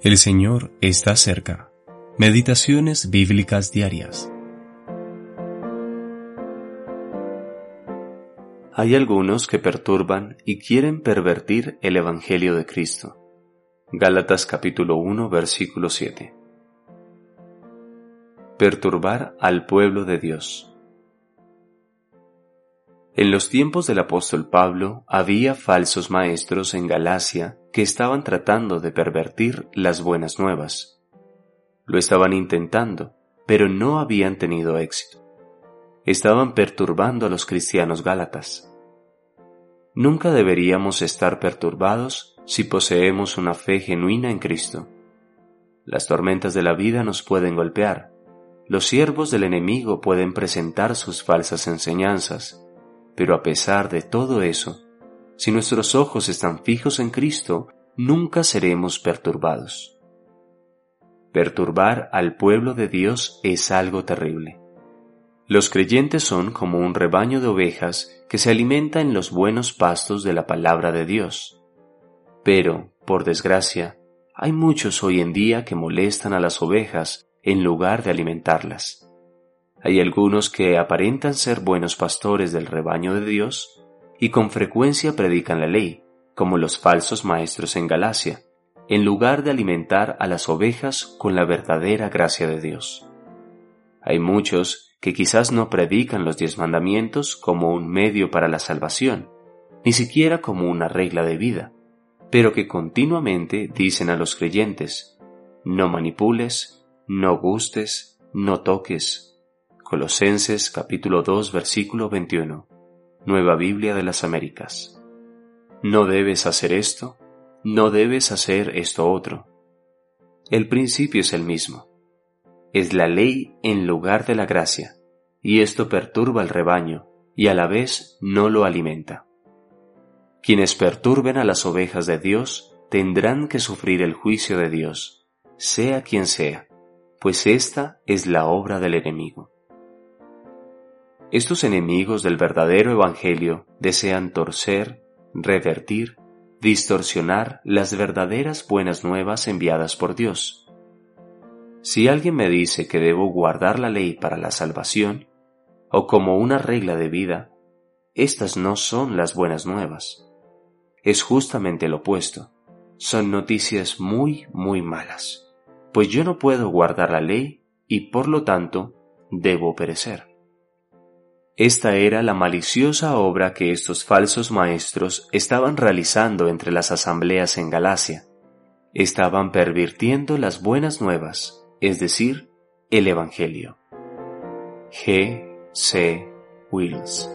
El Señor está cerca. Meditaciones bíblicas diarias. Hay algunos que perturban y quieren pervertir el Evangelio de Cristo. Gálatas capítulo 1 versículo 7. Perturbar al pueblo de Dios. En los tiempos del apóstol Pablo había falsos maestros en Galacia que estaban tratando de pervertir las buenas nuevas. Lo estaban intentando, pero no habían tenido éxito. Estaban perturbando a los cristianos gálatas. Nunca deberíamos estar perturbados si poseemos una fe genuina en Cristo. Las tormentas de la vida nos pueden golpear. Los siervos del enemigo pueden presentar sus falsas enseñanzas pero a pesar de todo eso, si nuestros ojos están fijos en Cristo, nunca seremos perturbados. Perturbar al pueblo de Dios es algo terrible. Los creyentes son como un rebaño de ovejas que se alimenta en los buenos pastos de la palabra de Dios. Pero, por desgracia, hay muchos hoy en día que molestan a las ovejas en lugar de alimentarlas. Hay algunos que aparentan ser buenos pastores del rebaño de Dios y con frecuencia predican la ley, como los falsos maestros en Galacia, en lugar de alimentar a las ovejas con la verdadera gracia de Dios. Hay muchos que quizás no predican los diez mandamientos como un medio para la salvación, ni siquiera como una regla de vida, pero que continuamente dicen a los creyentes, no manipules, no gustes, no toques, Colosenses capítulo 2 versículo 21. Nueva Biblia de las Américas. No debes hacer esto, no debes hacer esto otro. El principio es el mismo. Es la ley en lugar de la gracia, y esto perturba al rebaño y a la vez no lo alimenta. Quienes perturben a las ovejas de Dios tendrán que sufrir el juicio de Dios, sea quien sea, pues esta es la obra del enemigo. Estos enemigos del verdadero Evangelio desean torcer, revertir, distorsionar las verdaderas buenas nuevas enviadas por Dios. Si alguien me dice que debo guardar la ley para la salvación, o como una regla de vida, estas no son las buenas nuevas. Es justamente lo opuesto. Son noticias muy, muy malas, pues yo no puedo guardar la ley y por lo tanto debo perecer. Esta era la maliciosa obra que estos falsos maestros estaban realizando entre las asambleas en Galacia. Estaban pervirtiendo las buenas nuevas, es decir, el Evangelio. G. C. Wills